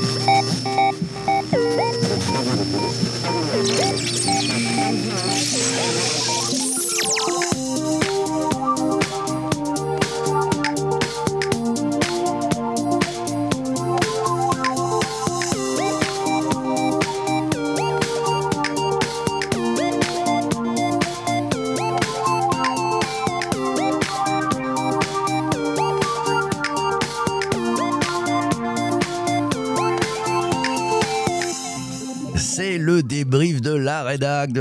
Yeah.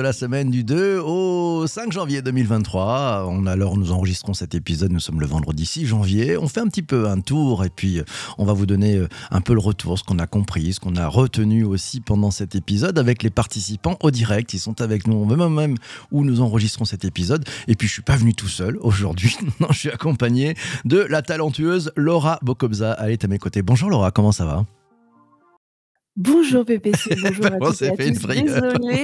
La semaine du 2 au 5 janvier 2023. On alors nous enregistrons cet épisode, nous sommes le vendredi 6 janvier. On fait un petit peu un tour et puis euh, on va vous donner euh, un peu le retour, ce qu'on a compris, ce qu'on a retenu aussi pendant cet épisode avec les participants au direct. Ils sont avec nous, on veut même où nous enregistrons cet épisode. Et puis je suis pas venu tout seul aujourd'hui. Non, je suis accompagné de la talentueuse Laura Bokobza. Elle est à mes côtés. Bonjour Laura, comment ça va? Bonjour PPC, bonjour à tous Désolée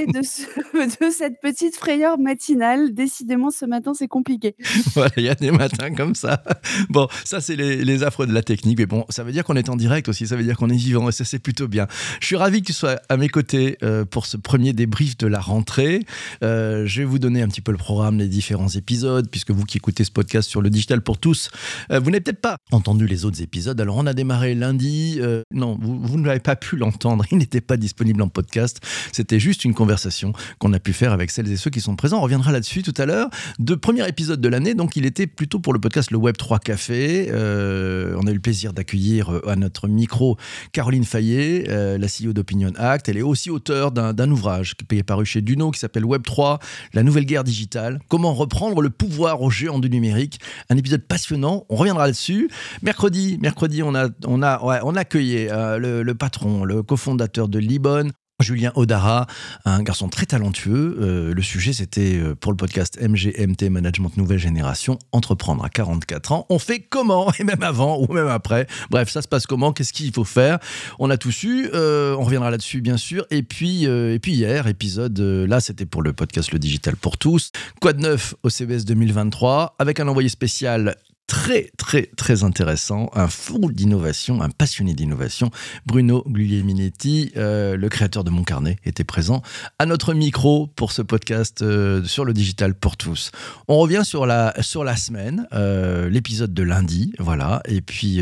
de, de, cette petite frayeur matinale. Décidément, ce matin, c'est compliqué. voilà, il y a des matins comme ça. Bon, ça, c'est les, les, affreux de la technique. Mais bon, ça veut dire qu'on est en direct aussi. Ça veut dire qu'on est vivant et ça, c'est plutôt bien. Je suis ravi que tu sois à mes côtés euh, pour ce premier débrief de la rentrée. Euh, je vais vous donner un petit peu le programme des différents épisodes, puisque vous qui écoutez ce podcast sur le digital pour tous, euh, vous n'avez peut-être pas entendu les autres épisodes. Alors, on a démarré lundi. non, vous, vous ne l'avez pas pu l'entendre il n'était pas disponible en podcast. C'était juste une conversation qu'on a pu faire avec celles et ceux qui sont présents. On reviendra là-dessus tout à l'heure. De premier épisode de l'année, donc il était plutôt pour le podcast Le Web 3 Café. Euh, on a eu le plaisir d'accueillir euh, à notre micro Caroline Fayet, euh, la CEO d'Opinion Act. Elle est aussi auteure d'un ouvrage qui est paru chez Duno qui s'appelle Web 3, la nouvelle guerre digitale. Comment reprendre le pouvoir aux géants du numérique. Un épisode passionnant. On reviendra là-dessus. Mercredi, mercredi, on a, on a, on a accueilli le, le patron, le cofondateur de Libon. Julien Odara, un garçon très talentueux. Euh, le sujet, c'était euh, pour le podcast MGMT Management Nouvelle Génération, entreprendre à 44 ans. On fait comment? Et même avant ou même après? Bref, ça se passe comment? Qu'est-ce qu'il faut faire? On a tout su. Euh, on reviendra là-dessus, bien sûr. Et puis, et puis hier, épisode, là, c'était pour le podcast Le Digital pour tous. Quoi de neuf au CBS 2023 avec un envoyé spécial très, très, très intéressant, un fou d'innovation, un passionné d'innovation. Bruno Guglielminetti, euh, le créateur de Mon Carnet, était présent à notre micro pour ce podcast euh, sur le digital pour tous. On revient sur la, semaine, euh, l'épisode de lundi, voilà. Et puis,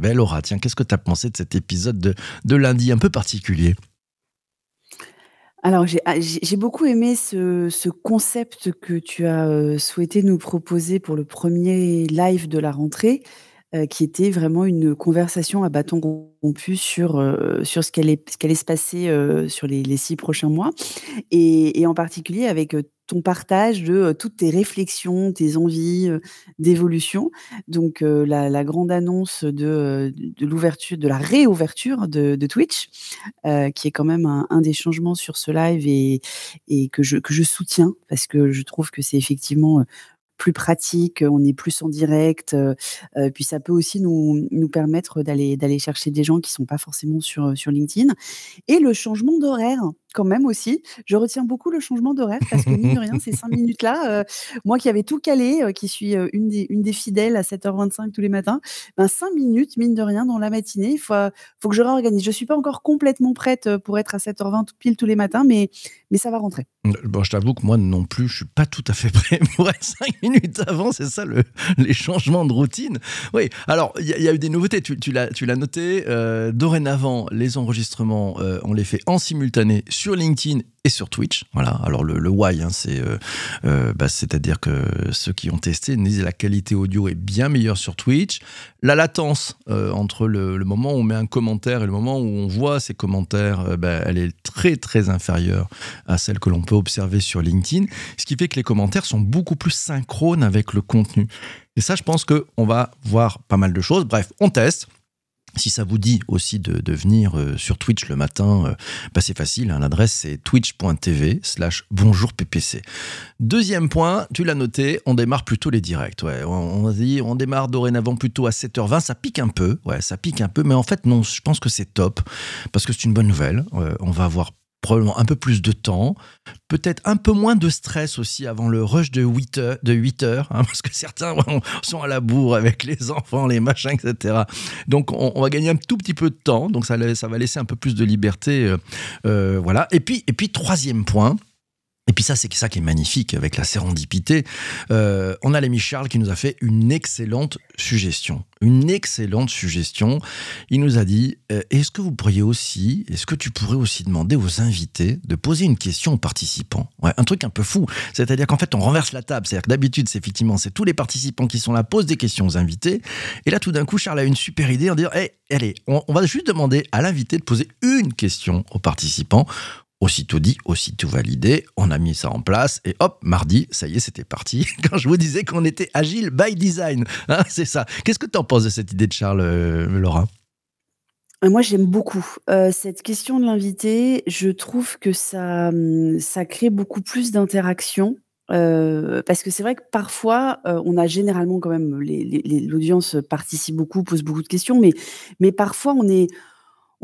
ben Laura, tiens, qu'est-ce que tu as pensé de cet épisode de, de lundi un peu particulier? Alors ah, j'ai beaucoup aimé ce ce concept que tu as, souhaité nous proposer pour le premier live de la rentrée, qui était vraiment une conversation à bâton rompu sur, sur ce qu'elle ce allait se passer, sur les les 6 prochains mois et en particulier avec, ton partage de toutes tes réflexions, tes envies d'évolution. Donc la, grande annonce de, de l'ouverture, de la réouverture de, Twitch, qui est quand même un, des changements sur ce live et, et que, je, que je soutiens parce que je trouve que c'est effectivement plus pratique, on est plus en direct. puis ça peut aussi nous, permettre d'aller chercher des gens qui sont pas forcément sur sur LinkedIn. Et le changement d'horaire, quand même aussi. Je retiens beaucoup le changement d'horaire parce que mine de rien, ces cinq minutes-là, moi qui avais tout calé, qui suis une des une des fidèles à 7h25 tous les matins, ben cinq minutes, mine de rien, dans la matinée, il faut faut que je réorganise. Je suis pas encore complètement prête pour être à 7h20 pile tous les matins, mais mais ça va rentrer. Bon, je t'avoue que moi non plus, je suis pas tout à fait prêt pour être cinq minutes avant. C'est ça le, les changements de routine. Oui. Alors il y, a eu des nouveautés. Tu, tu l'as noté. Euh, dorénavant, les enregistrements, euh, on les fait en simultané sur LinkedIn et sur Twitch. Voilà. Alors le, le why, hein, c'est euh, euh, bah, c'est-à-dire que ceux qui ont testé disent la qualité audio est bien meilleure sur Twitch. La latence euh, entre le, moment où on met un commentaire et le moment où on voit ces commentaires, bah, elle est très très inférieure à celle que l'on peut observer sur LinkedIn. Ce qui fait que les commentaires sont beaucoup plus synchrones avec le contenu. Et ça, je pense qu'on va voir pas mal de choses. Bref, on teste. Si ça vous dit aussi de, venir euh, sur Twitch le matin, euh, bah, c'est facile. Hein, l'adresse c'est twitch.tv slash bonjour PPC. Deuxième point, tu l'as noté, on démarre plutôt les directs. On, dit, on démarre dorénavant plutôt à 7h20. Ça pique un peu, ça pique un peu, mais en fait non, je pense que c'est top parce que c'est une bonne nouvelle. Euh, on va avoir probablement un peu plus de temps, peut-être un peu moins de stress aussi avant le rush de 8 heures, de 8 heures hein, parce que certains sont à la bourre avec les enfants, les machins, etc. Donc on, va gagner un tout petit peu de temps, donc ça, va laisser un peu plus de liberté. Euh, euh, voilà. Et puis, et puis troisième point, et puis ça, c'est ça qui est magnifique avec la sérendipité. Euh, on a l'ami Charles qui nous a fait une excellente suggestion. Une excellente suggestion. Il nous a dit, euh, est-ce que vous pourriez aussi, est-ce que tu pourrais aussi demander aux invités de poser une question aux participants? Ouais, Un truc un peu fou. C'est-à-dire qu'en fait, on renverse la table. C'est-à-dire que d'habitude, c'est effectivement, c'est tous les participants qui sont là, posent des questions aux invités. Et là, tout d'un coup, Charles a une super idée en disant, hey, allez, on, on va juste demander à l'invité de poser une question aux participants Aussitôt dit, aussitôt validé, on a mis ça en place et hop, mardi, ça y est, c'était parti. Quand je vous disais qu'on était agile by design, hein, c'est ça. Qu'est-ce que tu en penses de cette idée de Charles, euh, Laura? Euh, moi, j'aime beaucoup euh, cette question de l'invité. Je trouve que ça, hum, ça crée beaucoup plus d'interaction. parce que c'est vrai que parfois, on a généralement quand même l'audience participe beaucoup, pose beaucoup de questions, mais, mais parfois on est,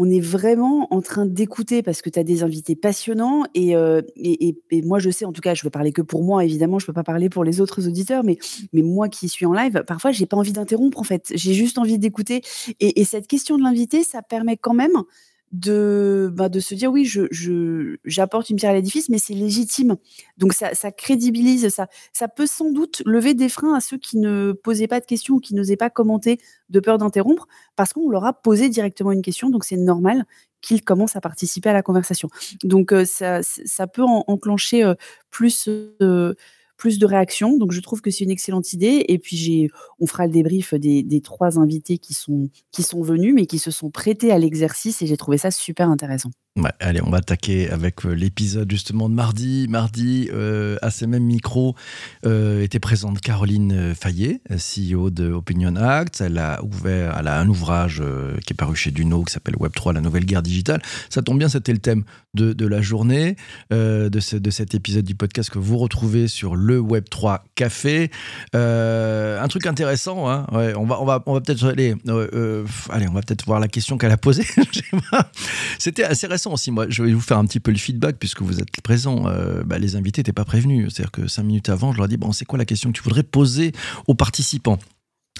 on est vraiment en train d'écouter parce que tu as des invités passionnants et, et, moi je sais, en tout cas, je veux parler que pour moi, évidemment, je peux pas parler pour les autres auditeurs, mais, moi qui suis en live, parfois j'ai pas envie d'interrompre en fait, j'ai juste envie d'écouter. Et, cette question de l'invité, ça permet quand même de, bah, de se dire oui, je, j'apporte une pierre à l'édifice, mais c'est légitime. Donc ça, ça crédibilise, ça, ça peut sans doute lever des freins à ceux qui ne posaient pas de questions ou qui n'osaient pas commenter de peur d'interrompre, parce qu'on leur a posé directement une question, donc c'est normal qu'ils commencent à participer à la conversation. Donc euh, ça, ça peut enclencher euh, plus euh, plus de réactions. Donc, je trouve que c'est une excellente idée. Et puis, j'ai, on fera le débrief des, trois invités qui sont, qui sont venus, mais qui se sont prêtés à l'exercice. Et j'ai trouvé ça super intéressant allez, on va attaquer avec euh, l'épisode justement de mardi. Mardi, euh, à ces mêmes micros, euh, était présente Caroline Fayet, CEO de Opinion Act. Elle a ouvert, elle a un ouvrage qui est paru chez Duno qui s'appelle Web3, la nouvelle guerre digitale. Ça tombe bien, c'était le thème de, la journée, de, de cet épisode du podcast que vous retrouvez sur le Web3 Café. un truc intéressant, hein, on va, on va, on va peut-être aller, allez, on va peut-être voir la question qu'elle a posée. c'était assez récent aussi. Moi, je vais vous faire un petit peu le feedback puisque vous êtes présent. Euh, bah, les invités n'étaient pas prévenus. C'est-à-dire que cinq minutes avant, je leur ai dit bon, c'est quoi la question que tu voudrais poser aux participants?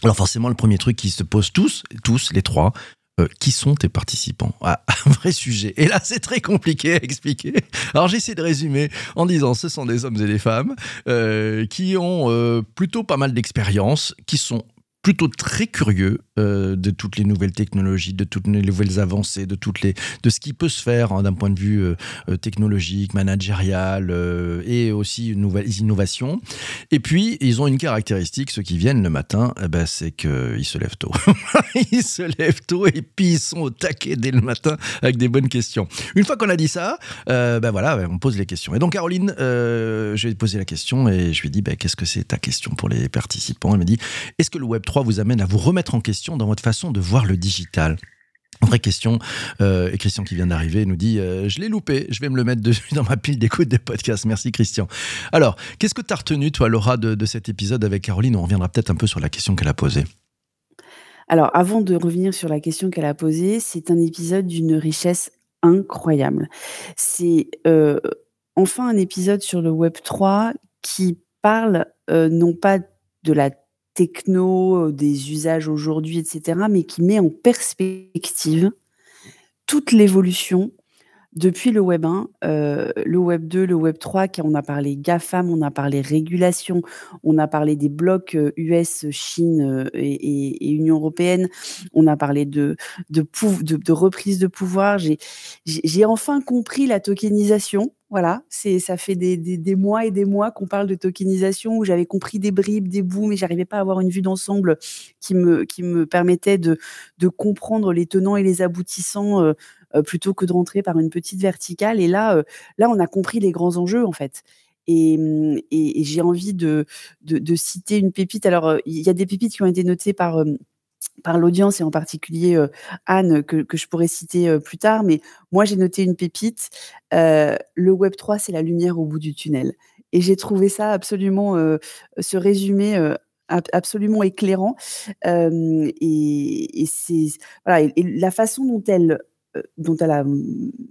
Alors forcément, le premier truc qui se pose tous, tous les trois, euh, qui sont tes participants? Ah, Un vrai sujet. Et là, c'est très compliqué à expliquer. Alors, j'essaie de résumer en disant ce sont des hommes et des femmes euh, qui ont plutôt pas mal d'expérience, qui sont plutôt très curieux euh, de toutes les nouvelles technologies, de toutes les nouvelles avancées, de toutes les de ce qui peut se faire hein, d'un point de vue euh, euh, technologique, managérial et aussi nouvelles innovations. Et puis ils ont une caractéristique, ceux qui viennent le matin, eh ben, c'est qu'ils se lèvent tôt. ils se lèvent tôt et puis ils sont au taquet dès le matin avec des bonnes questions. Une fois qu'on a dit ça, ben voilà, on pose les questions. Et donc Caroline, je vais poser la question et je lui dis ben, qu'est-ce que c'est ta question pour les participants? Elle me dit est-ce que le Web 3 vous amène à vous remettre en question dans votre façon de voir le digital Vraie question, euh, et Christian qui vient d'arriver nous dit euh, Je l'ai loupé, je vais me le mettre dessus dans ma pile d'écoute des podcasts. Merci Christian. Alors, qu'est-ce que tu as retenu, toi, Laura, de, cet épisode avec Caroline? On reviendra peut-être un peu sur la question qu'elle a posée. Alors, avant de revenir sur la question qu'elle a posée, c'est un épisode d'une richesse incroyable. C'est euh, enfin un épisode sur le Web 3 qui parle non pas de la techno, des usages aujourd'hui, etc., mais qui met en perspective toute l'évolution depuis le Web 1, le Web 2, le Web 3, qui on a parlé GAFAM, on a parlé régulation, on a parlé des blocs US, Chine et, Union européenne, on a parlé de, reprise de pouvoir. J'ai enfin compris la tokenisation. Voilà, ça fait des, mois et des mois qu'on parle de tokenisation où j'avais compris des bribes, des bouts, mais j'arrivais pas à avoir une vue d'ensemble qui me, permettait de, comprendre les tenants et les aboutissants euh, euh, plutôt que de rentrer par une petite verticale. Et là, euh, là, on a compris les grands enjeux en fait. Et, mmh, et, j'ai envie de, de, citer une pépite. Alors, il y a des pépites qui ont été notées par par l'audience et en particulier Anne, que, je pourrais citer plus tard. Mais moi, j'ai noté une pépite. le Web 3, c'est la lumière au bout du tunnel. Et j'ai trouvé ça absolument, ce résumé absolument éclairant. et, c'est voilà, et, la façon dont elle, dont elle a,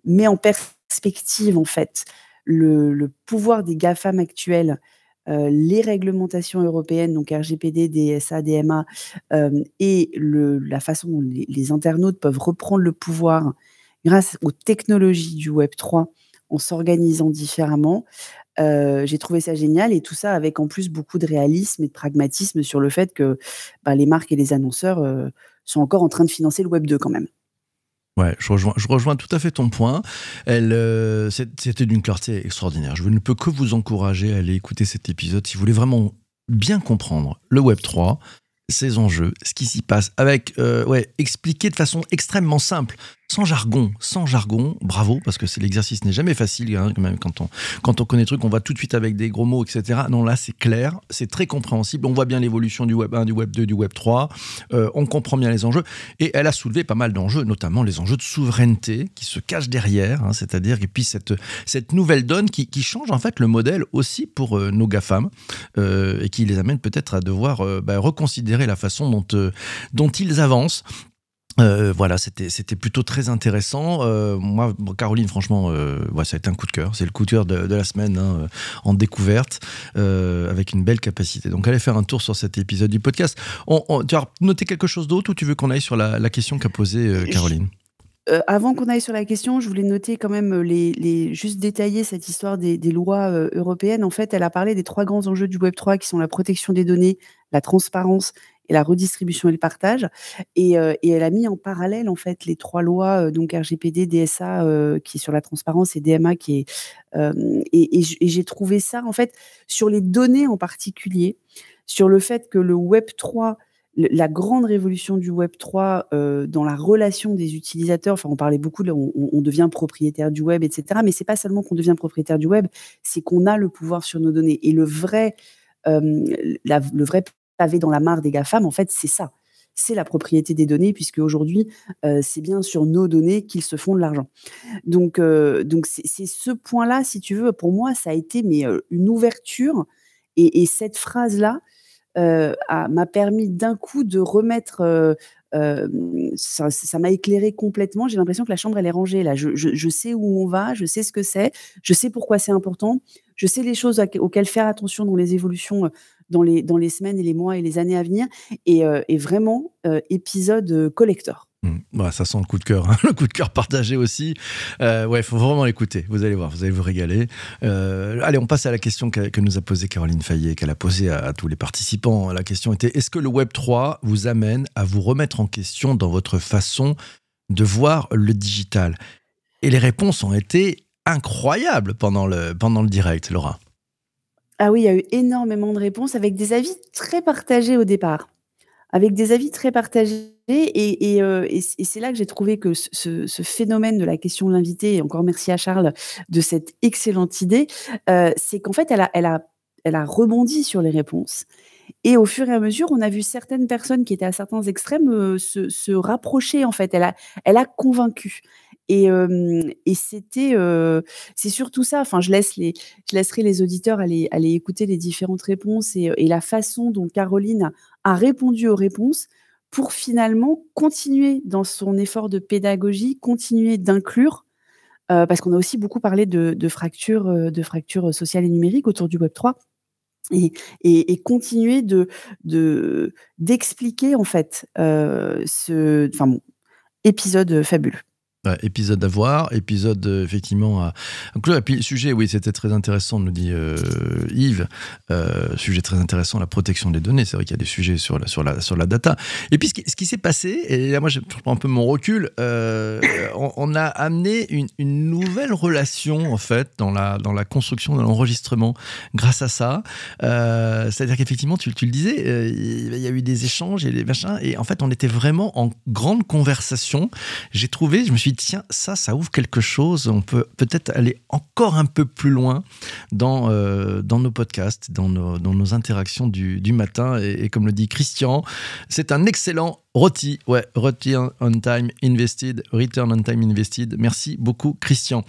met en perspective en fait, le, pouvoir des GAFAM actuels, euh, les réglementations européennes, donc RGPD, DSA, DMA, euh, et la façon dont les, internautes peuvent reprendre le pouvoir grâce aux technologies du Web 3 en s'organisant différemment. Euh, j'ai trouvé ça génial et tout ça avec en plus beaucoup de réalisme et de pragmatisme sur le fait que bah, les marques et les annonceurs sont encore en train de financer le Web 2 quand même. Je rejoins, tout à fait ton point. Euh, c'était d'une clarté extraordinaire. Je ne peux que vous encourager à aller écouter cet épisode si vous voulez vraiment bien comprendre le Web 3, ses enjeux, ce qui s'y passe, avec euh, expliqué de façon extrêmement simple sans jargon, sans jargon, bravo, parce que l'exercice n'est jamais facile, hein, quand même, quand on, quand on connaît le truc, on va tout de suite avec des gros mots, etc. Non, là, c'est clair, c'est très compréhensible, on voit bien l'évolution du Web 1, du Web 2, du Web 3, euh, on comprend bien les enjeux, et elle a soulevé pas mal d'enjeux, notamment les enjeux de souveraineté qui se cachent derrière, hein, c'est-à-dire, et puis cette, cette nouvelle donne qui, qui, change en fait le modèle aussi pour euh, nos GAFAM, euh, et qui les amène peut-être à devoir bah, reconsidérer la façon dont, dont ils avancent. Euh, voilà, c'était plutôt très intéressant. Euh, moi, Caroline, franchement, euh, ça a été un coup de cœur. C'est le coup de cœur de, la semaine hein, en découverte, avec une belle capacité. Donc, allez faire un tour sur cet épisode du podcast. tu as noté quelque chose d'autre ou tu veux qu'on aille sur la, question qu'a posée Caroline? Avant qu'on aille sur la question, je voulais noter quand même les, juste détailler cette histoire des, lois européennes. En fait, elle a parlé des trois grands enjeux du Web 3 qui sont la protection des données, la transparence et la redistribution et le partage. Et, euh, elle a mis en parallèle en fait les trois lois, euh, donc RGPD, DSA euh, qui est sur la transparence et DMA qui est. et j'ai trouvé ça en fait sur les données en particulier, sur le fait que le Web 3 la grande révolution du Web 3 dans la relation des utilisateurs, enfin on parlait beaucoup, on, on devient propriétaire du web, etc. Mais c'est pas seulement qu'on devient propriétaire du web, c'est qu'on a le pouvoir sur nos données. Et le vrai, la, le vrai pavé dans la mare des GAFAM, en fait, c'est ça. C'est la propriété des données, puisque aujourd'hui, euh, c'est bien sur nos données qu'ils se font de l'argent. Donc, euh, donc c'est ce point-là, si tu veux, pour moi, ça a été mais, euh, une ouverture. Et, cette phrase-là m'a permis d'un coup de remettre ça m'a éclairé complètement. J'ai l'impression que la chambre, elle est rangée là. Je, sais où on va, je sais ce que c'est, je sais pourquoi c'est important, je sais les choses auxquelles faire attention dans les évolutions dans les, semaines et les mois et les années à venir. Et, euh, vraiment, euh, épisode euh, collector. Mmh. ça sent le coup de cœur, hein, le coup de cœur partagé aussi. ouais, il faut vraiment l'écouter. Vous allez voir, vous allez vous régaler. allez, on passe à la question que, nous a posée Caroline Fayet, qu'elle a posée à, tous les participants. La question était est-ce que le Web 3 vous amène à vous remettre en question dans votre façon de voir le digital? Et les réponses ont été incroyables pendant le, pendant le direct, Laura. Ah oui, il y a eu énormément de réponses avec des avis très partagés au départ. Avec des avis très partagés et euh, c'est là que j'ai trouvé que ce phénomène de la question de l'invité et encore merci à Charles de cette excellente idée, euh, c'est qu'en fait elle a rebondi sur les réponses et au fur et à mesure, on a vu certaines personnes qui étaient à certains extrêmes, euh, se rapprocher en fait. Elle a convaincu et, et c'était, c'est surtout ça. Enfin, je laisserai les auditeurs aller, aller écouter les différentes réponses et, et la façon dont Caroline répondu aux réponses pour finalement continuer dans son effort de pédagogie, continuer d'inclure, parce qu'on a aussi beaucoup parlé de, fractures, de fractures sociales et numériques autour du Web 3. Et, continuer de d'expliquer en fait ce enfin bon, épisode fabuleux épisode à voir, épisode euh, effectivement à Et puis sujet, oui, c'était très intéressant, nous dit euh, Yves. Euh, sujet très intéressant, la protection des données. C'est vrai qu'il y a des sujets sur la, sur la, sur la data. Et puis ce qui, s'est passé, et là moi je prends un peu mon recul, on, a amené une, une, nouvelle relation en fait dans la, dans la construction, dans l'enregistrement grâce à ça. C'est-à-dire qu'effectivement, tu, tu, le disais, il y a eu des échanges et des machins, et en fait on était vraiment en grande conversation. J'ai trouvé, je me suis tiens, ça, ça ouvre quelque chose. On peut peut-être aller encore un peu plus loin dans, euh, dans nos podcasts, dans nos, dans nos interactions du, du matin. Et, comme le dit Christian, c'est un excellent Roti, ouais, Return on Time Invested, Return on Time Invested. Merci beaucoup, Christian.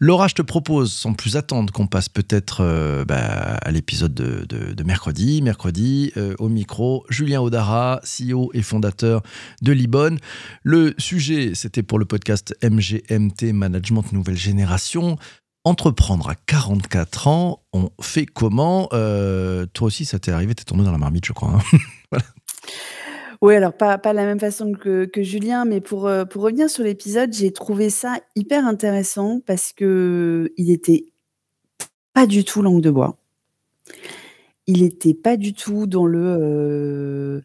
Laura, je te propose, sans plus attendre, qu'on passe peut-être euh, bah, à l'épisode de, mercredi. Mercredi, euh, au micro, Julien Odara, CEO et fondateur de Libon. Le sujet, c'était pour le podcast MGMT Management Nouvelle Génération. Entreprendre à 44 ans, on fait comment? Euh, Toi aussi, ça t'est arrivé, t'es tombé dans la marmite, je crois. Hein. voilà. Oui, alors pas de la même façon que Julien, mais pour, euh, pour revenir sur l'épisode, j'ai trouvé ça hyper intéressant parce qu'il était pas du tout langue de bois. Il était pas du tout dans le,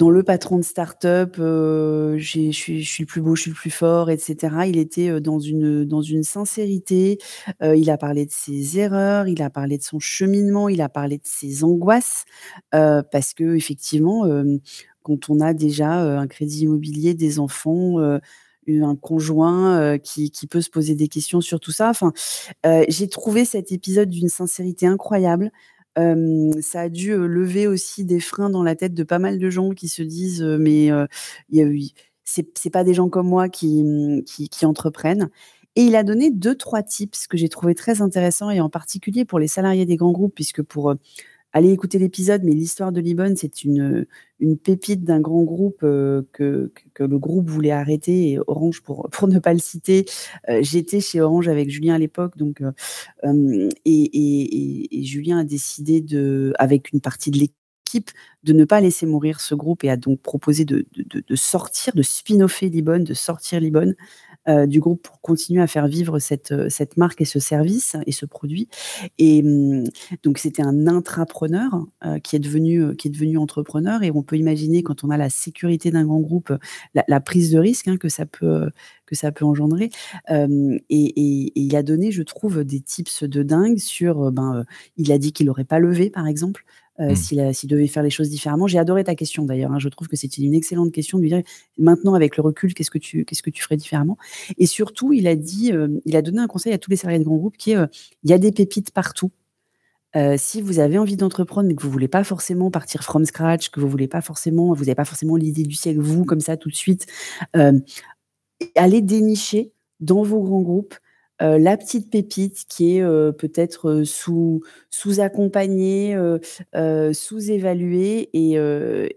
euh, patron de start-up, euh, je suis le plus beau, je suis le plus fort etc. Il était, dans une, dans une sincérité, il a parlé de ses erreurs, il a parlé de son cheminement, il a parlé de ses angoisses, parce qu'effectivement, effectivement quand on a déjà un crédit immobilier, des enfants, un conjoint qui, peut se poser des questions sur tout ça. Enfin, j'ai trouvé cet épisode d'une sincérité incroyable. ça a dû lever aussi des freins dans la tête de pas mal de gens qui se disent mais a c'est pas des gens comme moi qui, mmh, qui, qui entreprennent. Et il a donné deux trois tips que j'ai trouvé très intéressants et en particulier pour les salariés des grands groupes puisque pour allez écouter l'épisode, mais l'histoire de Libon, c'est une, une pépite d'un grand groupe que, que, le groupe voulait arrêter. Et Orange, pour, pour ne pas le citer, j'étais chez Orange avec Julien à l'époque. Donc, et, et, Julien a décidé, de, avec une partie de l'équipe, de ne pas laisser mourir ce groupe et a donc proposé de, de, de sortir, de spin-offer Libon, de sortir Libon. Euh, du groupe pour continuer à faire vivre cette, euh, cette marque et ce service et ce produit. Et mmh, donc c'était un intrapreneur euh, qui est devenu qui est devenu entrepreneur et on peut imaginer quand on a la sécurité d'un grand groupe la, prise de risque hein, que ça peut que ça peut engendrer. et, et, il a donné, je trouve, des tips de dingue sur. Ben, il a dit qu'il n'aurait pas levé, par exemple. Euh, mmh. s'il devait faire les choses différemment. J'ai adoré ta question d'ailleurs. Hein. Je trouve que c'était une excellente question de lui dire maintenant avec le recul, qu'est-ce que tu qu'est-ce que tu ferais différemment? Et surtout, il a dit, euh, il a donné un conseil à tous les salariés de grands groupes qui est euh, il y a des pépites partout. si vous avez envie d'entreprendre mais que vous voulez pas forcément partir from scratch, que vous voulez pas forcément, vous n'avez pas forcément l'idée du siècle vous comme ça tout de suite, allez dénicher dans vos grands groupes la petite pépite qui est, peut-être, sous sous-accompagnée, sous-évaluée et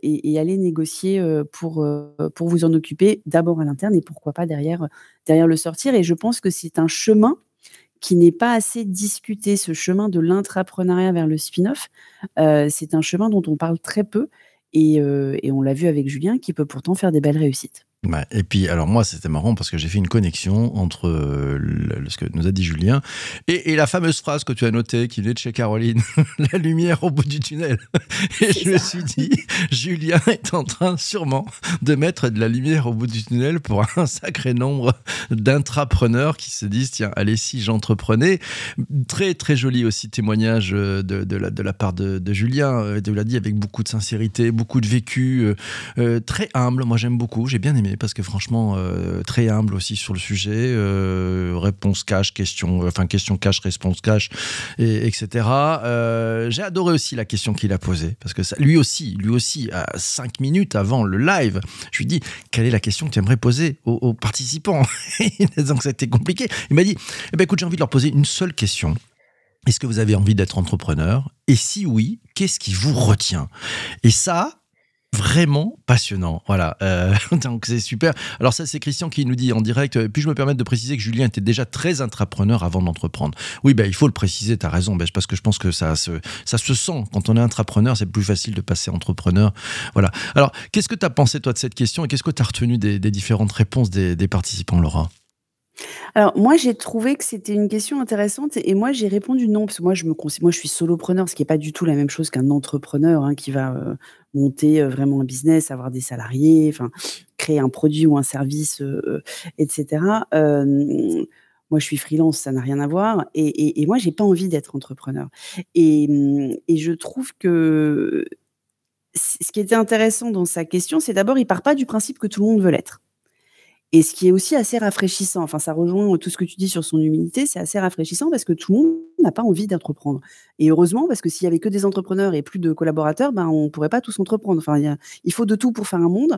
et aller négocier, pour, pour vous en occuper, d'abord à l'interne et pourquoi pas derrière, derrière le sortir et je pense que c'est un chemin qui n'est pas assez discuté, ce chemin de l'intrapreneuriat vers le spin-off. c'est un chemin dont on parle très peu et et on l'a vu avec Julien qui peut pourtant faire des belles réussites et puis, alors moi, c'était marrant parce que j'ai fait une connexion entre euh, ce que nous a dit Julien et, la fameuse phrase que tu as notée qui venait de chez Caroline, la lumière au bout du tunnel. Et je me suis dit, Julien est en train sûrement de mettre de la lumière au bout du tunnel pour un sacré nombre d'intrapreneurs qui se disent, tiens, allez, si j'entreprenais. Très, très joli aussi témoignage euh, de, de, la, de la part de, de Julien, euh, tu l'a dit avec beaucoup de sincérité, beaucoup de vécu, très humble. Moi, j'aime beaucoup, j'ai bien aimé parce que franchement, euh, très humble aussi sur le sujet. Euh, réponse cash, question, enfin question cash, réponse cash, et, etc. Euh, j'ai adoré aussi la question qu'il a posée parce que lui aussi, lui aussi, à cinq minutes avant le live, je lui dis quelle est la question que tu aimerais poser aux, participants? Donc c'était compliqué. Il m'a dit, eh ben écoute, j'ai envie de leur poser une seule question. Est-ce que vous avez envie d'être entrepreneur? Et si oui, qu'est-ce qui vous retient? Et ça, vraiment passionnant. Voilà, euh, donc c'est super. Alors ça, c'est Christian qui nous dit en direct. Euh, puis je me permettre de préciser que Julien était déjà très intrapreneur avant d'entreprendre? Oui, ben il faut le préciser. tu as raison, ben, parce que je pense que ça se, ça se sent quand on est intrapreneur. C'est plus facile de passer entrepreneur. Voilà. Alors, qu'est-ce que tu as pensé toi de cette question et qu'est-ce que tu as retenu des, différentes réponses des, des participants, Laura? Alors moi, j'ai trouvé que c'était une question intéressante et moi, j'ai répondu non parce que moi, je me moi, je suis solopreneur, ce qui est pas du tout la même chose qu'un entrepreneur, hein, qui va, monter, vraiment un business, avoir des salariés, créer un produit ou un service, etc. moi, je suis freelance, ça n'a rien à voir et et et moi, j'ai pas envie d'être entrepreneur et et je trouve que ce qui était intéressant dans sa question, c'est d'abord, il part pas du principe que tout le monde veut l'être. Et ce qui est aussi assez rafraîchissant, enfin ça rejoint tout ce que tu dis sur son humilité, c'est assez rafraîchissant parce que tout le monde n'a pas envie d'entreprendre. Et heureusement, parce que s'il y avait que des entrepreneurs et plus de collaborateurs, ben, on pourrait pas tous entreprendre. Enfin, il, faut de tout pour faire un monde.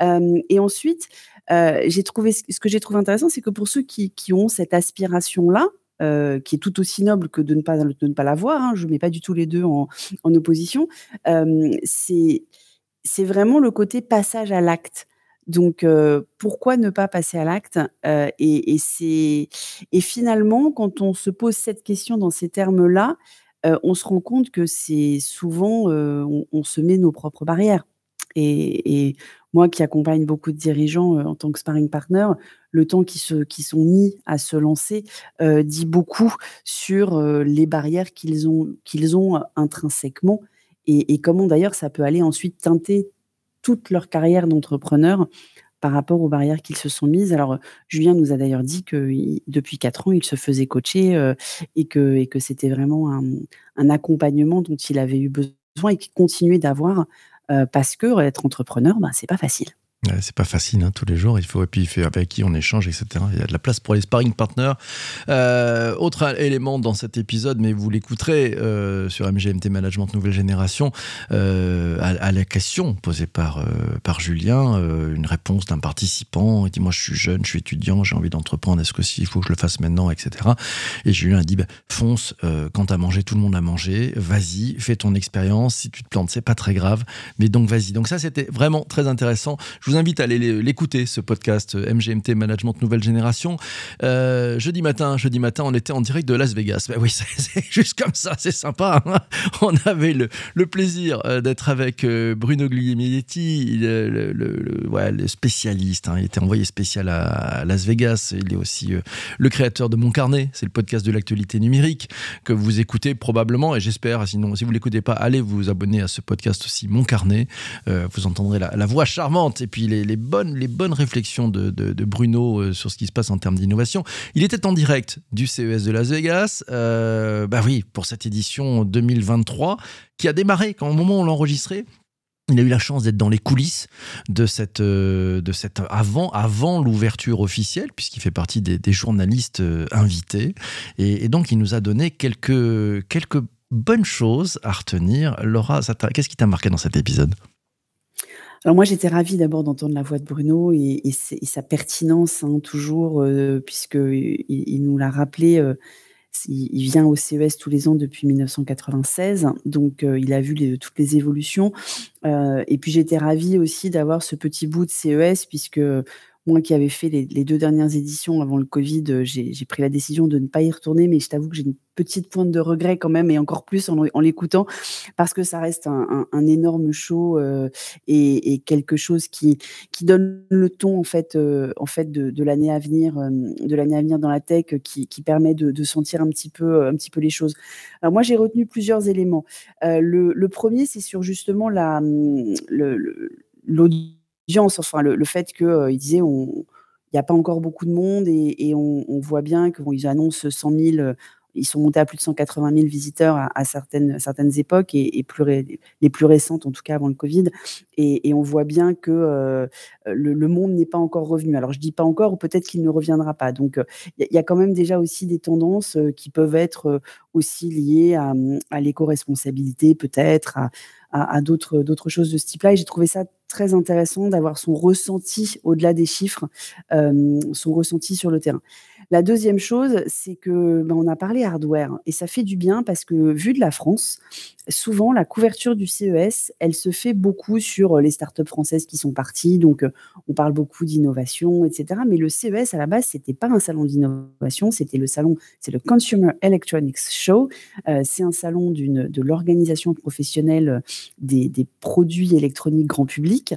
Euh, et ensuite, euh, trouvé ce que j'ai trouvé intéressant, c'est que pour ceux qui, ont cette aspiration-là, euh, qui est tout aussi noble que de ne pas, de ne pas l'avoir, hein, je ne mets pas du tout les deux en, en opposition, euh, c'est vraiment le côté passage à l'acte. Donc, pourquoi ne pas passer à l'acte et, et, et finalement, quand on se pose cette question dans ces termes-là, on se rend compte que c'est souvent, on, se met nos propres barrières. Et, moi qui accompagne beaucoup de dirigeants en tant que sparring partner, le temps qui, se, qui sont mis à se lancer dit beaucoup sur les barrières qu'ils ont, qu'ils ont intrinsèquement et comment d'ailleurs ça peut aller ensuite teinter toute leur carrière d'entrepreneur par rapport aux barrières qu'ils se sont mises. Alors, Julien nous a d'ailleurs dit que depuis quatre ans, il se faisait coacher euh, et que, c'était vraiment un, un, accompagnement dont il avait eu besoin et qu'il continuait d'avoir euh, parce que être entrepreneur, ben, c'est pas facile c'est pas facile hein, tous les jours. Il faut et puis avec qui on échange, etc. Il y a de la place pour les sparring partners. Euh, autre élément dans cet épisode, mais vous l'écouterez euh, sur MGMT Management Nouvelle Génération, euh, à, la question posée par par Julien, une réponse d'un participant. Il dit moi je suis jeune, je suis étudiant, j'ai envie d'entreprendre. Est-ce que s'il faut que je le fasse maintenant, etc. Et Julien a dit bah, fonce. quand t'as mangé, tout le monde a mangé. Vas-y, fais ton expérience. Si tu te plantes, c'est pas très grave. Mais donc vas-y. Donc ça c'était vraiment très intéressant. Vous invite à aller l'écouter, ce podcast euh, MGMT Management Nouvelle Génération. Euh, jeudi matin, jeudi matin, on était en direct de Las Vegas. Ben oui, c'est juste comme ça, c'est sympa. Hein. on avait le, plaisir euh, d'être avec Bruno Guglielminetti, le, le, spécialiste. Hein. Il était envoyé spécial à Las Vegas. Il est aussi le créateur de Mon Carnet. C'est le podcast de l'actualité numérique que vous écoutez probablement, et j'espère, sinon, si vous l'écoutez pas, allez vous abonner à ce podcast aussi, Mon Carnet. vous entendrez la voix charmante et puis les, bonnes, les bonnes réflexions de, Bruno euh, sur ce qui se passe en termes d'innovation. Il était en direct du CES de Las Vegas, euh, bah oui, pour cette édition 2023 qui a démarré quand au moment où on l'enregistrait. Il a eu la chance d'être dans les coulisses de cette, euh, de cette avant, avant l'ouverture officielle, puisqu'il fait partie des, journalistes invités. Et, et, donc, il nous a donné quelques, quelques bonnes choses à retenir. Laura, qu'est-ce qui t'a marqué dans cet épisode? Alors moi, j'étais ravie d'abord d'entendre la voix de Bruno et, sa pertinence, hein, toujours, euh, puisqu'il il nous l'a rappelé, euh, il, vient au CES tous les ans depuis 1996, donc euh, il a vu toutes les évolutions. Euh, et puis j'étais ravie aussi d'avoir ce petit bout de CES, puisque moi qui avais fait les, deux dernières éditions avant le Covid, euh, j'ai pris la décision de ne pas y retourner, mais je t'avoue que j'ai une petite pointe de regret quand même, et encore plus en, l'écoutant, parce que ça reste un, énorme show euh, et, quelque chose qui, donne le ton en fait, euh, en fait de, l'année à venir, de l'année à venir dans la tech, qui, permet de, sentir un petit peu, un petit peu les choses. Alors moi j'ai retenu plusieurs éléments. Le, premier, c'est sur justement la l'audience enfin le, fait qu'il euh, disait on il n'y a pas encore beaucoup de monde et, et on, on, voit bien qu'ils annoncent 100 000 ils sont montés à plus de 180 000 visiteurs à, certaines, certaines époques et, les plus récentes, en tout cas avant le Covid. Et, on voit bien que euh, le, monde n'est pas encore revenu. Alors je dis pas encore, ou peut-être qu'il ne reviendra pas. Donc il y, a quand même déjà aussi des tendances euh, qui peuvent être euh, aussi liées à, l'éco-responsabilité, peut-être, à, d'autres, d'autres choses de ce type-là. Et j'ai trouvé ça très intéressant d'avoir son ressenti au-delà des chiffres, euh, son ressenti sur le terrain. La deuxième chose, c'est que ben, on a parlé hardware et ça fait du bien parce que vu de la France, souvent la couverture du CES, elle se fait beaucoup sur les startups françaises qui sont parties. Donc on parle beaucoup d'innovation, etc. Mais le CES à la base, c'était pas un salon d'innovation, c'était le salon, c'est le Consumer Electronics Show. Euh, c'est un salon d'une de l'organisation professionnelle des, produits électroniques grand public.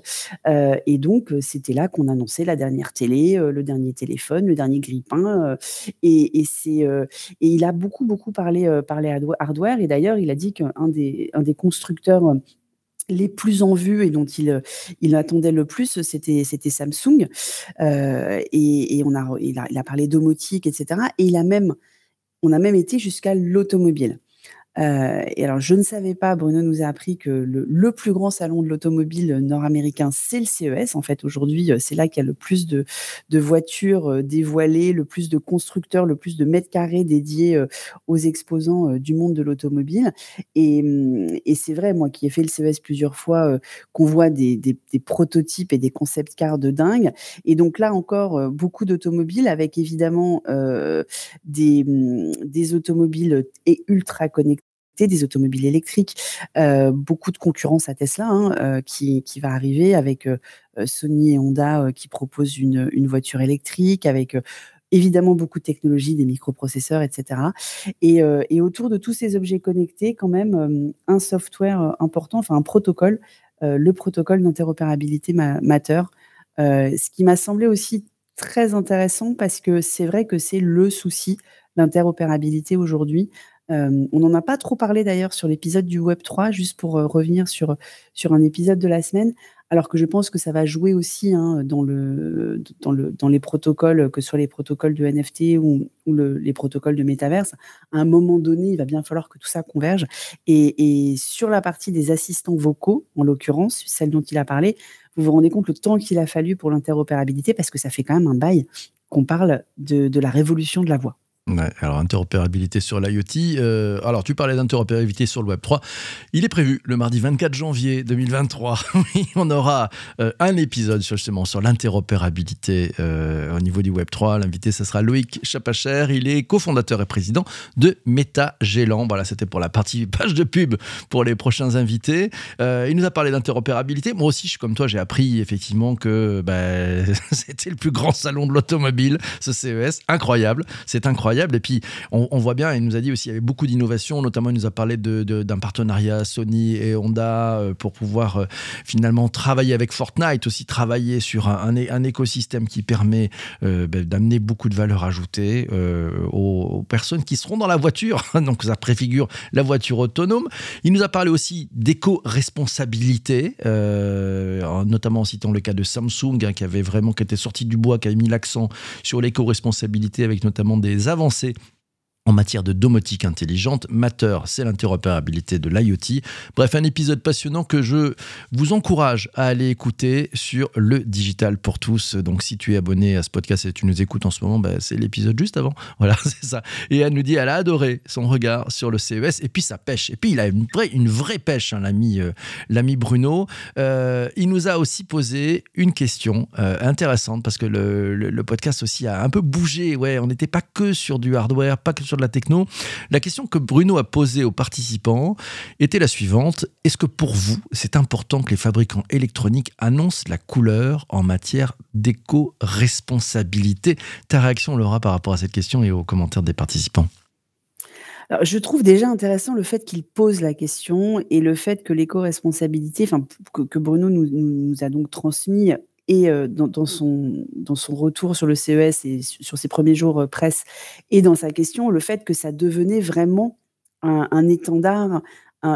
Euh, et donc c'était là qu'on annonçait la dernière télé, euh, le dernier téléphone, le dernier grille-pain euh, et, c'est euh, et il a beaucoup beaucoup parlé euh, parlé hardware et d'ailleurs il a dit qu'un des un des constructeurs les plus en vue et dont il, il attendait le plus, c'était, c'était Samsung. Et, et on a, il, a, il a parlé domotique, etc. Et il a même, on a même été jusqu'à l'automobile. Euh, et alors, je ne savais pas, Bruno nous a appris que le, plus grand salon de l'automobile nord-américain, c'est le CES. En fait, aujourd'hui, euh, c'est là qu'il y a le plus de, voitures euh, dévoilées, le plus de constructeurs, le plus de mètres carrés dédiés aux exposants du monde de l'automobile. Et, hum, et c'est vrai, moi qui ai fait le CES plusieurs fois, qu'on voit des, prototypes et des concept cars de dingue. Et donc là encore, beaucoup d'automobiles avec évidemment des, hum, des automobiles ultra connectés des automobiles électriques, euh, beaucoup de concurrence à Tesla hein, euh, qui, qui, va arriver avec euh, Sony et Honda qui proposent une, une, voiture électrique, avec évidemment beaucoup de technologies, des microprocesseurs, etc. Et, et, autour de tous ces objets connectés, quand même, un software important, enfin un protocole, le protocole d'interopérabilité Matter, ce qui m'a semblé aussi très intéressant parce que c'est vrai que c'est le souci, l'interopérabilité aujourd'hui on n'en a pas trop parlé d'ailleurs sur l'épisode du Web 3, juste pour revenir sur, un épisode de la semaine, alors que je pense que ça va jouer aussi hein, dans, le, dans, le, dans les protocoles, que ce soit les protocoles de NFT ou, les protocoles de métaverse. À un moment donné, il va bien falloir que tout ça converge. Et, sur la partie des assistants vocaux, en l'occurrence, celle dont il a parlé, vous vous rendez compte le temps qu'il a fallu pour l'interopérabilité, parce que ça fait quand même un bail qu'on parle de la révolution de la voix. Alors interopérabilité sur l'IoT. Euh, alors tu parlais d'interopérabilité sur le Web 3. Il est prévu le mardi 24 janvier 2023. on aura euh, un épisode justement sur l'interopérabilité euh, au niveau du Web 3. L'invité, ce sera Loïc Chapacher. Il est cofondateur et président de MetaGélant. Voilà, c'était pour la partie page de pub pour les prochains invités. il nous a parlé d'interopérabilité. Moi aussi, je suis comme toi, j'ai appris effectivement que bah, c'était le plus grand salon de l'automobile, ce CES. Incroyable, c'est incroyable. Et puis, on, voit bien, il nous a dit aussi, qu'il y avait beaucoup d'innovations, notamment il nous a parlé d'un partenariat Sony et Honda euh, pour pouvoir euh, finalement travailler avec Fortnite, aussi travailler sur un, un, écosystème qui permet euh, ben, d'amener beaucoup de valeur ajoutée aux, personnes qui seront dans la voiture. Donc, ça préfigure la voiture autonome. Il nous a parlé aussi d'éco-responsabilité, notamment en citant le cas de Samsung, hein, qui avait vraiment, qui était sorti du bois, qui avait mis l'accent sur l'éco-responsabilité avec notamment des avancées avancée en matière de domotique intelligente. Matter, c'est l'interopérabilité de l'IoT. Bref, un épisode passionnant que je vous encourage à aller écouter sur le Digital pour tous. Donc, si tu es abonné à ce podcast et tu nous écoutes en ce moment, bah, c'est l'épisode juste avant. Voilà, c'est ça. Et elle nous dit, elle a adoré son regard sur le CES et puis sa pêche. Et puis, il a une vraie, pêche, hein, l'ami, euh, l'ami Bruno. Euh, il nous a aussi posé une question euh, intéressante parce que le, le, podcast aussi a un peu bougé. Ouais, on n'était pas que sur du hardware, pas que sur de la techno. La question que Bruno a posée aux participants était la suivante. Est-ce que pour vous, c'est important que les fabricants électroniques annoncent la couleur en matière d'éco-responsabilité? Ta réaction, Laura, par rapport à cette question et aux commentaires des participants? Je trouve déjà intéressant le fait qu'il pose la question et le fait que l'éco-responsabilité, enfin, que, Bruno nous, nous, a donc transmis et dans, son, dans son retour sur le CES et sur ses premiers jours presse et dans sa question, le fait que ça devenait vraiment un, étendard,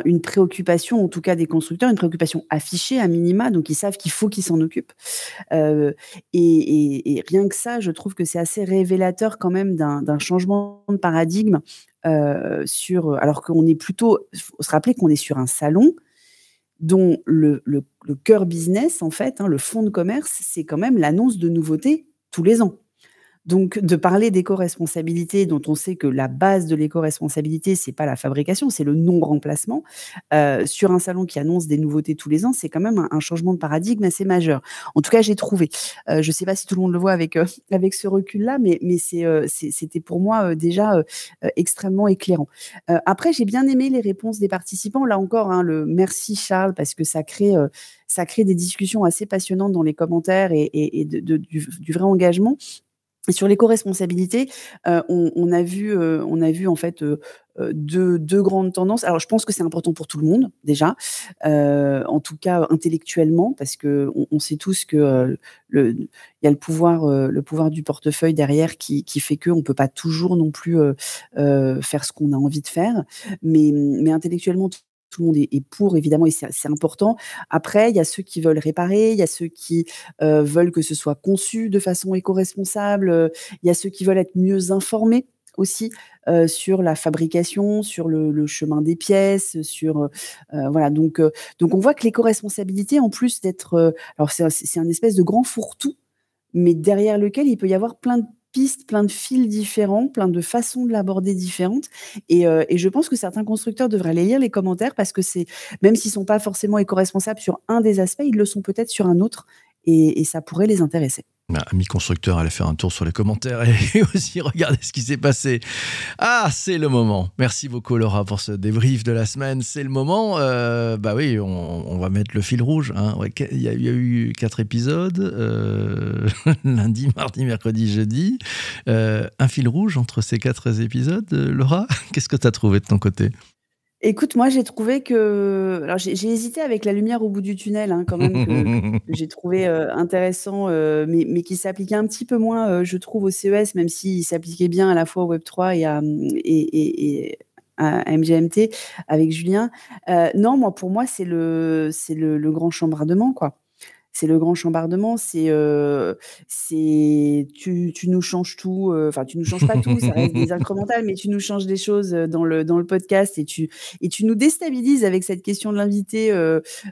une préoccupation, en tout cas des constructeurs, une préoccupation affichée à minima, donc ils savent qu'il faut qu'ils s'en occupent. et, rien que ça, je trouve que c'est assez révélateur quand même d'un changement de paradigme sur, alors qu'on est plutôt, il faut se rappeler qu'on est sur un salon dont le, cœur business, en fait, hein, le fonds de commerce, c'est quand même l'annonce de nouveautés tous les ans. Donc, de parler d'éco-responsabilité, dont on sait que la base de l'éco-responsabilité, c'est pas la fabrication, c'est le non-remplacement, euh, sur un salon qui annonce des nouveautés tous les ans, c'est quand même un, changement de paradigme assez majeur. En tout cas, j'ai trouvé. Euh, je sais pas si tout le monde le voit avec, euh, ce recul-là, mais, mais c'était pour moi déjà extrêmement éclairant. après, j'ai bien aimé les réponses des participants. Là encore, hein, le merci Charles, parce que ça crée ça crée des discussions assez passionnantes dans les commentaires et, du, vrai engagement. Sur l'éco-responsabilité, euh, on, a vu, euh, on a vu en fait euh, deux, grandes tendances. Alors, je pense que c'est important pour tout le monde déjà, en tout cas intellectuellement, parce que on, sait tous que le, il y a le pouvoir, du portefeuille derrière qui, qui fait que on peut pas toujours non plus faire ce qu'on a envie de faire, mais, mais intellectuellement tout le monde est, pour, évidemment, et c'est important. Après, il y a ceux qui veulent réparer, il y a ceux qui veulent que ce soit conçu de façon éco-responsable, il y a ceux qui veulent être mieux informés aussi sur la fabrication, sur le, chemin des pièces, sur voilà. Donc donc on voit que l'éco-responsabilité, en plus d'être, alors c'est un espèce de grand fourre-tout, mais derrière lequel il peut y avoir plein de pistes, plein de fils différents, plein de façons de l'aborder différentes. Et, et, je pense que certains constructeurs devraient aller lire les commentaires parce que c'est, même s'ils sont pas forcément éco-responsables sur un des aspects, ils le sont peut-être sur un autre et ça pourrait les intéresser. Bah, ami constructeur, allez faire un tour sur les commentaires et aussi regarder ce qui s'est passé. Ah, c'est le moment. Merci beaucoup Laura pour ce débrief de la semaine. C'est le moment. Euh, bah oui, on, va mettre le fil rouge. Hein. il, y a, eu quatre épisodes. Euh, lundi, mardi, mercredi, jeudi. Euh, un fil rouge entre ces quatre épisodes. Laura, qu'est-ce que tu as trouvé de ton côté? Écoute, moi, j'ai trouvé que alors j'ai hésité avec la lumière au bout du tunnel, hein, quand même, que j'ai trouvé, euh, intéressant, euh, mais mais qui s'appliquait un petit peu moins, euh, je trouve, au CES, même s'il s'appliquait bien à la fois au Web3 et à, mmh, et et à MGMT avec Julien. non, moi, pour moi, c'est le c'est le le grand chambardement, quoi c'est le grand chambardement, c'est c'est tu, tu, nous changes tout, enfin tu nous changes pas tout, ça reste des incrémentales, mais tu nous changes des choses dans le dans le podcast et tu et tu nous déstabilises avec cette question de l'invité.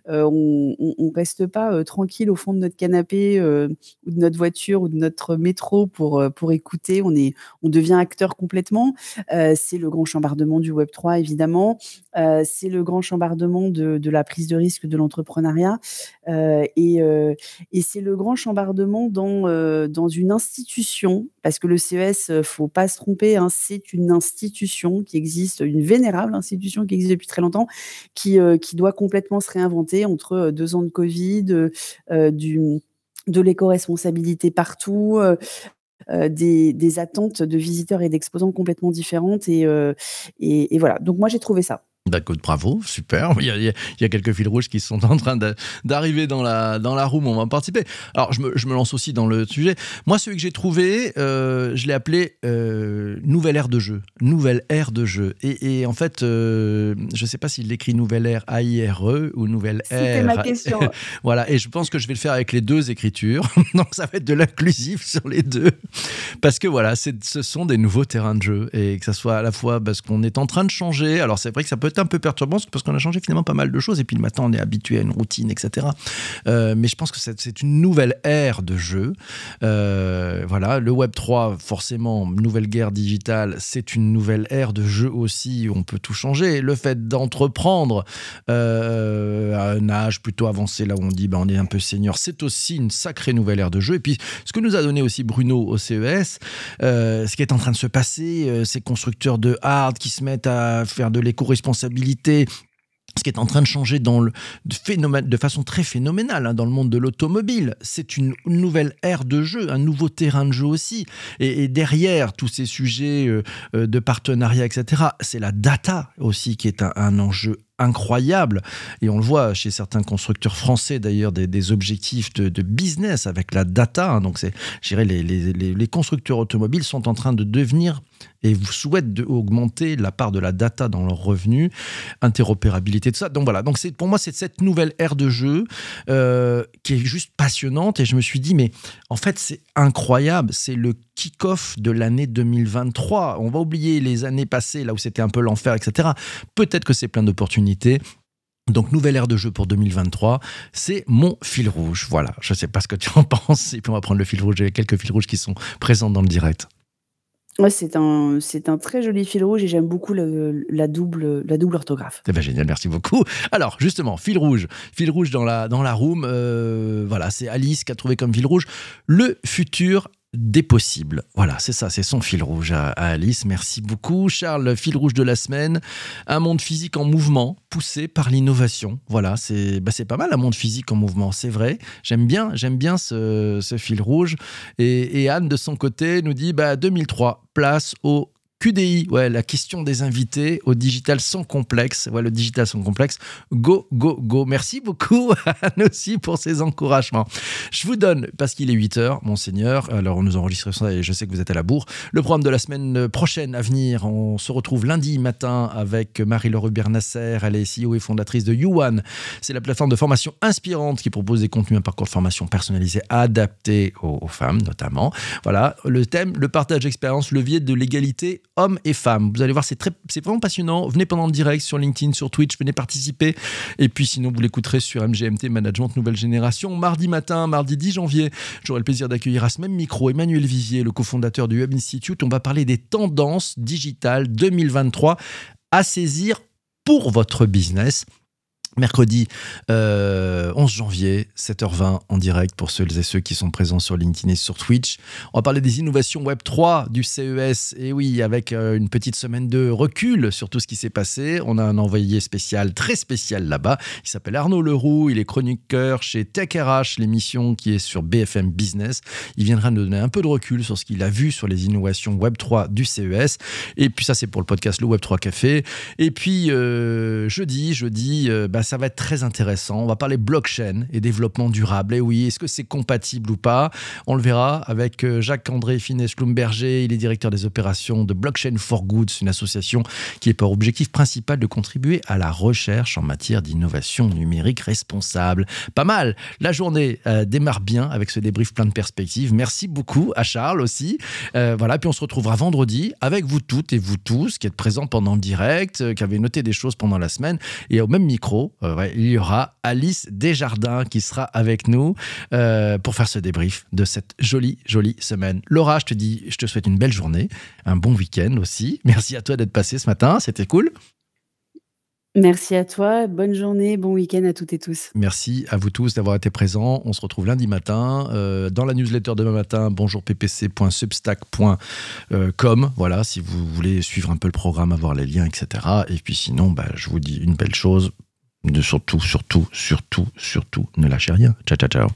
on, on, reste pas tranquille au fond de notre canapé ou de notre voiture ou de notre métro pour pour écouter. On est on devient acteur complètement. c'est le grand chambardement du Web 3 évidemment. c'est le grand chambardement de, de la prise de risque de l'entrepreneuriat et euh, et c'est le grand chambardement dans, euh, dans une institution, parce que le CES, euh, faut pas se tromper, hein, c'est une institution qui existe, une vénérable institution qui existe depuis très longtemps, qui, qui doit complètement se réinventer entre deux ans de Covid, du, de l'éco-responsabilité partout. des, attentes de visiteurs et d'exposants complètement différentes et, et, voilà. Donc moi j'ai trouvé ça. D'accord, bravo, super. Il y, a, quelques fils rouges qui sont en train d'arriver dans la, dans la room, on va participer. Alors, je me, je me, lance aussi dans le sujet. Moi, celui que j'ai trouvé, euh, je l'ai appelé euh, Nouvelle ère de jeu. Nouvelle ère de jeu. Et, en fait, euh, je ne sais pas s'il l'écrit Nouvelle ère A-I-R-E ou Nouvelle ère. C'était ma question. voilà, et je pense que je vais le faire avec les deux écritures. Donc, ça va être de l'inclusif sur les deux. Parce que voilà, ce sont des nouveaux terrains de jeu. Et que ça soit à la fois parce qu'on est en train de changer. Alors, c'est vrai que ça peut être un peu perturbant parce qu'on a changé finalement pas mal de choses et puis maintenant on est habitué à une routine, etc. Euh, mais je pense que c'est une nouvelle ère de jeu. Euh, voilà, le Web 3, forcément, nouvelle guerre digitale, c'est une nouvelle ère de jeu aussi où on peut tout changer. Le fait d'entreprendre euh, à un âge plutôt avancé, là où on dit ben, on est un peu senior, c'est aussi une sacrée nouvelle ère de jeu. Et puis ce que nous a donné aussi Bruno au CES, ce qui est en train de se passer, ces constructeurs de hard qui se mettent à faire de l'éco-responsabilité ce qui est en train de changer dans le, phénomène, de façon très phénoménale hein, dans le monde de l'automobile. C'est une nouvelle ère de jeu, un nouveau terrain de jeu aussi. Et, derrière tous ces sujets euh, euh, de partenariat, etc., c'est la data aussi qui est un enjeu incroyable. Et on le voit chez certains constructeurs français d'ailleurs, des, objectifs de, business avec la data. Hein. Donc, c'est, je dirais, les, les, les, constructeurs automobiles sont en train de devenir et vous souhaitent augmenter la part de la data dans leurs revenus, interopérabilité, tout ça. Donc voilà, donc c'est, pour moi, c'est cette nouvelle ère de jeu euh, qui est juste passionnante. Et je me suis dit, mais en fait, c'est incroyable. C'est le kick-off de l'année 2023. On va oublier les années passées, là où c'était un peu l'enfer, etc. Peut-être que c'est plein d'opportunités. Donc, nouvelle ère de jeu pour 2023, c'est mon fil rouge. Voilà, je ne sais pas ce que tu en penses. Et puis, on va prendre le fil rouge. Il y a quelques fils rouges qui sont présents dans le direct. Ouais, c'est un, c'est un très joli fil rouge et j'aime beaucoup la, double, la double orthographe. C'est génial, merci beaucoup. Alors, justement, fil rouge, fil rouge dans la, dans la room. Euh, voilà, c'est Alice qui a trouvé comme fil rouge le futur des possibles. Voilà, c'est ça, c'est son fil rouge à, Alice. Merci beaucoup. Charles, fil rouge de la semaine. Un monde physique en mouvement, poussé par l'innovation. Voilà, c'est bah, pas mal un monde physique en mouvement, c'est vrai. J'aime bien, j'aime bien ce, fil rouge. Et, Anne, de son côté, nous dit bah, 2003, place au QDI, ouais, la question des invités au digital sans complexe. Ouais, le digital sans complexe. Go, go, go. Merci beaucoup, Anne aussi, pour ces encouragements. Je vous donne, parce qu'il est 8 heures, monseigneur, alors on nous enregistre ça et je sais que vous êtes à la bourre, le programme de la semaine prochaine à venir. On se retrouve lundi matin avec Marie-Laure Hubert-Nasser. Elle est CEO et fondatrice de YouOne. C'est la plateforme de formation inspirante qui propose des contenus, un parcours de formation personnalisé adapté aux, aux femmes, notamment. Voilà, le thème, le partage d'expérience, levier de l'égalité hommes et femmes. Vous allez voir, c'est très, c'est vraiment passionnant. Venez pendant le direct sur LinkedIn, sur Twitch, venez participer. Et puis sinon, vous l'écouterez sur MGMT Management Nouvelle Génération. Mardi matin, mardi 10 janvier, j'aurai le plaisir d'accueillir à ce même micro Emmanuel Vivier, le cofondateur du Web Institute. On va parler des tendances digitales 2023 à saisir pour votre business mercredi 11 euh, janvier, 7h20 en direct pour ceux et ceux qui sont présents sur LinkedIn et sur Twitch. On va parler des innovations Web 3 du CES. Et oui, avec euh, une petite semaine de recul sur tout ce qui s'est passé. On a un envoyé spécial, très spécial là-bas. Il s'appelle Arnaud Leroux. Il est chroniqueur chez TechRH, l'émission qui est sur BFM Business. Il viendra nous donner un peu de recul sur ce qu'il a vu sur les innovations Web 3 du CES. Et puis ça, c'est pour le podcast Le Web 3 Café. Et puis euh, jeudi, jeudi, bah, ça va être très intéressant. On va parler blockchain et développement durable. Et oui, est-ce que c'est compatible ou pas? On le verra avec euh, Jacques-André Finesse-Lumberger. Il est directeur des opérations de Blockchain for Good, une association qui est pour objectif principal de contribuer à la recherche en matière d'innovation numérique responsable. Pas mal. La journée euh, démarre bien avec ce débrief plein de perspectives. Merci beaucoup à Charles aussi. Euh, voilà, puis on se retrouvera vendredi avec vous toutes et vous tous qui êtes présents pendant le direct, qui avez noté des choses pendant la semaine et au même micro euh, il y aura Alice Desjardins qui sera avec nous euh, pour faire ce débrief de cette jolie, jolie semaine. Laura, je te dis, je te souhaite une belle journée, un bon week-end aussi. Merci à toi d'être passé ce matin, c'était cool. Merci à toi, bonne journée, bon week-end à toutes et tous. Merci à vous tous d'avoir été présents. On se retrouve lundi matin euh, dans la newsletter demain matin, bonjourppc.substack.com. Voilà, si vous voulez suivre un peu le programme, avoir les liens, etc. Et puis sinon, bah, je vous dis une belle chose, de surtout, surtout, surtout, surtout, ne lâchez rien. Ciao, ciao, ciao.